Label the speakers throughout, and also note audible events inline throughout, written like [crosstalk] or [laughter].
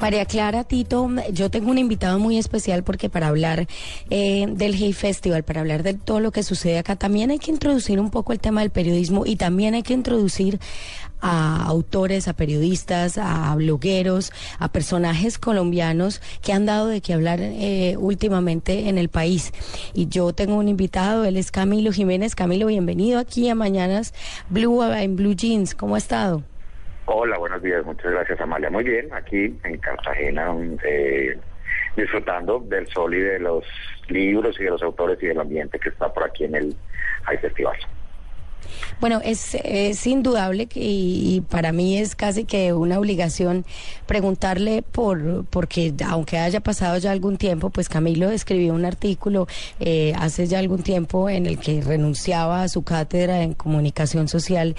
Speaker 1: María Clara, Tito, yo tengo un invitado muy especial porque para hablar eh, del Hey Festival, para hablar de todo lo que sucede acá, también hay que introducir un poco el tema del periodismo y también hay que introducir a autores, a periodistas, a blogueros, a personajes colombianos que han dado de qué hablar eh, últimamente en el país. Y yo tengo un invitado, él es Camilo Jiménez. Camilo, bienvenido aquí a Mañanas Blue en Blue Jeans. ¿Cómo ha estado?
Speaker 2: Hola, buenos días. Muchas gracias, Amalia. Muy bien, aquí en Cartagena, eh, disfrutando del sol y de los libros y de los autores y del ambiente que está por aquí en el High Festival.
Speaker 1: Bueno, es, es indudable que, y para mí es casi que una obligación preguntarle por, porque aunque haya pasado ya algún tiempo, pues Camilo escribió un artículo eh, hace ya algún tiempo en el que renunciaba a su cátedra en comunicación social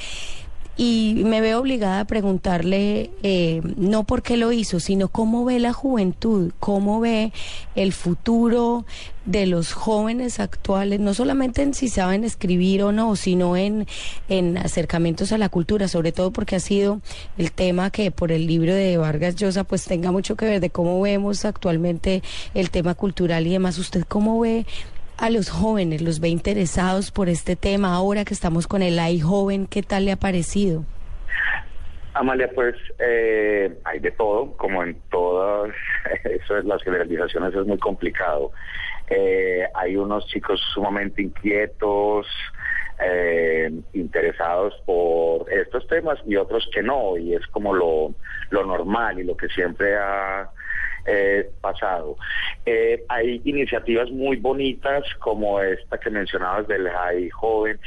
Speaker 1: y me veo obligada a preguntarle eh, no por qué lo hizo, sino cómo ve la juventud, cómo ve el futuro de los jóvenes actuales, no solamente en si saben escribir o no, sino en, en acercamientos a la cultura, sobre todo porque ha sido el tema que por el libro de Vargas Llosa pues tenga mucho que ver de cómo vemos actualmente el tema cultural y demás. ¿Usted cómo ve a los jóvenes, los ve interesados por este tema ahora que estamos con el AI joven? ¿Qué tal le ha parecido?
Speaker 2: Amalia, pues eh, hay de todo, como en todas [laughs] eso es, las generalizaciones es muy complicado. Eh, hay unos chicos sumamente inquietos, eh, interesados por estos temas y otros que no, y es como lo, lo normal y lo que siempre ha eh, pasado. Eh, hay iniciativas muy bonitas como esta que mencionabas del JAI joven,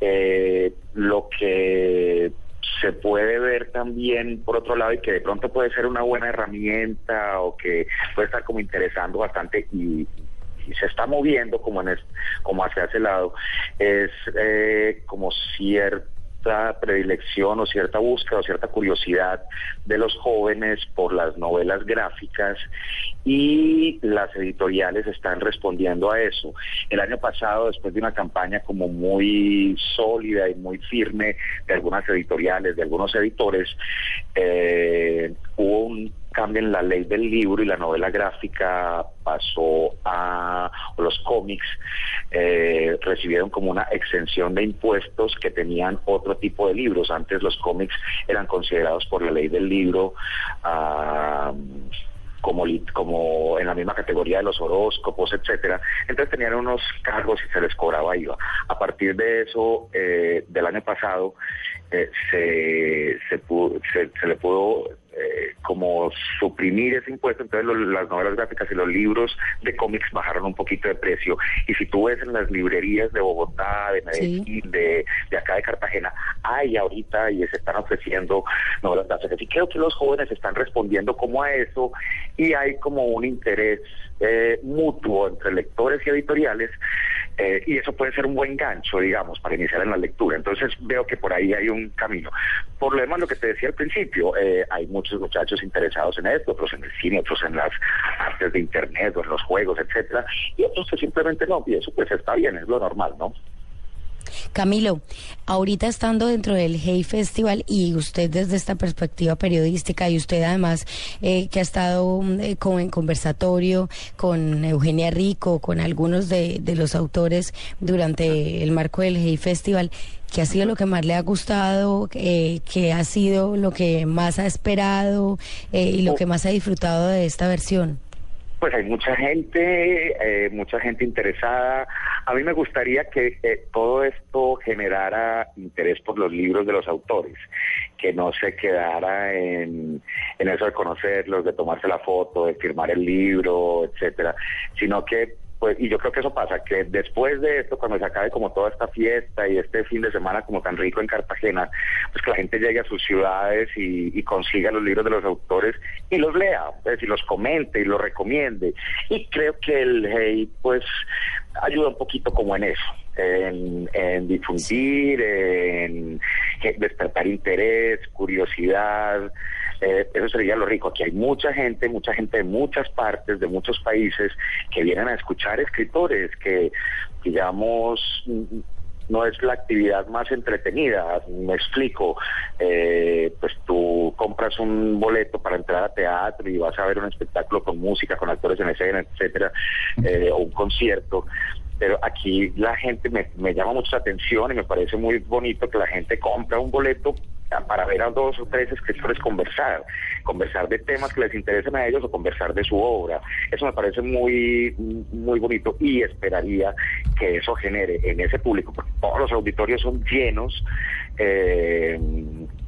Speaker 2: eh, lo que se puede ver también por otro lado y que de pronto puede ser una buena herramienta o que puede estar como interesando bastante y, se está moviendo como en como hacia ese lado es como cierto predilección o cierta búsqueda o cierta curiosidad de los jóvenes por las novelas gráficas y las editoriales están respondiendo a eso. El año pasado, después de una campaña como muy sólida y muy firme de algunas editoriales, de algunos editores, eh, hubo un cambio en la ley del libro y la novela gráfica pasó a los cómics eh, recibieron como una exención de impuestos que tenían otro tipo de libros. Antes los cómics eran considerados por la ley del libro ah, como, como en la misma categoría de los horóscopos, etcétera. Entonces tenían unos cargos y se les cobraba IVA. A partir de eso, eh, del año pasado, eh, se, se, se, le pudo eh, como suprimir ese impuesto, entonces las novelas gráficas y los libros de cómics bajaron un poquito de precio. Y si tú ves en las librerías de Bogotá, de Medellín, de, de, acá de Cartagena, hay ahorita y se están ofreciendo novelas gráficas. Y creo que los jóvenes están respondiendo como a eso y hay como un interés eh, mutuo entre lectores y editoriales eh, y eso puede ser un buen gancho, digamos, para iniciar en la lectura. Entonces veo que por ahí hay un camino. Por lo demás, lo que te decía al principio, eh, hay muchos muchachos interesados en esto, otros en el cine, otros en las artes de Internet o en los juegos, etcétera, y otros que simplemente no, y eso pues está bien, es lo normal, ¿no?
Speaker 1: Camilo, ahorita estando dentro del Hey Festival y usted desde esta perspectiva periodística y usted además eh, que ha estado eh, con, en conversatorio con Eugenia Rico, con algunos de, los autores durante el marco del Hey Festival, ¿qué ha sido lo que más le ha gustado? Eh, ¿Qué ha sido lo que más ha esperado y lo que más ha disfrutado de esta versión?
Speaker 2: Pues hay mucha gente, eh, mucha gente interesada. A mí me gustaría que eh, todo esto generara interés por los libros de los autores, que no se quedara en, en eso de conocerlos, de tomarse la foto, de firmar el libro, etcétera, sino que pues, y yo creo que eso pasa, que después de esto, cuando se acabe como toda esta fiesta y este fin de semana como tan rico en Cartagena, pues que la gente llegue a sus ciudades y, consiga los libros de los autores y los lea, pues, y los comente y los recomiende. Y creo que el Hey, pues, ayuda un poquito como en eso, en, en difundir, en despertar interés, curiosidad, eh, eso sería lo rico. Aquí hay mucha gente, mucha gente de muchas partes, de muchos países, que vienen a escuchar escritores, que, digamos, no es la actividad más entretenida. Me explico, eh, pues tú compras un boleto para entrar a teatro y vas a ver un espectáculo con música, con actores en escena, etcétera, eh, o un concierto. Pero aquí la gente me, me llama mucha atención y me parece muy bonito que la gente compra un boleto para ver a dos o tres escritores conversar, conversar de temas que les interesen a ellos o conversar de su obra. Eso me parece muy, muy bonito y esperaría que eso genere en ese público, porque todos los auditorios son llenos, eh,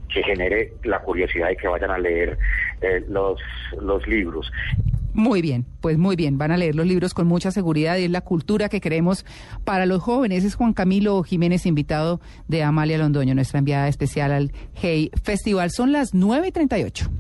Speaker 2: que genere la curiosidad de que vayan a leer eh, los, los libros.
Speaker 3: Muy bien, pues muy bien, van a leer los libros con mucha seguridad y es la cultura que queremos para los jóvenes. Es Juan Camilo Jiménez, invitado de Amalia Londoño, nuestra enviada especial al Hey Festival. Son las 9 y 38.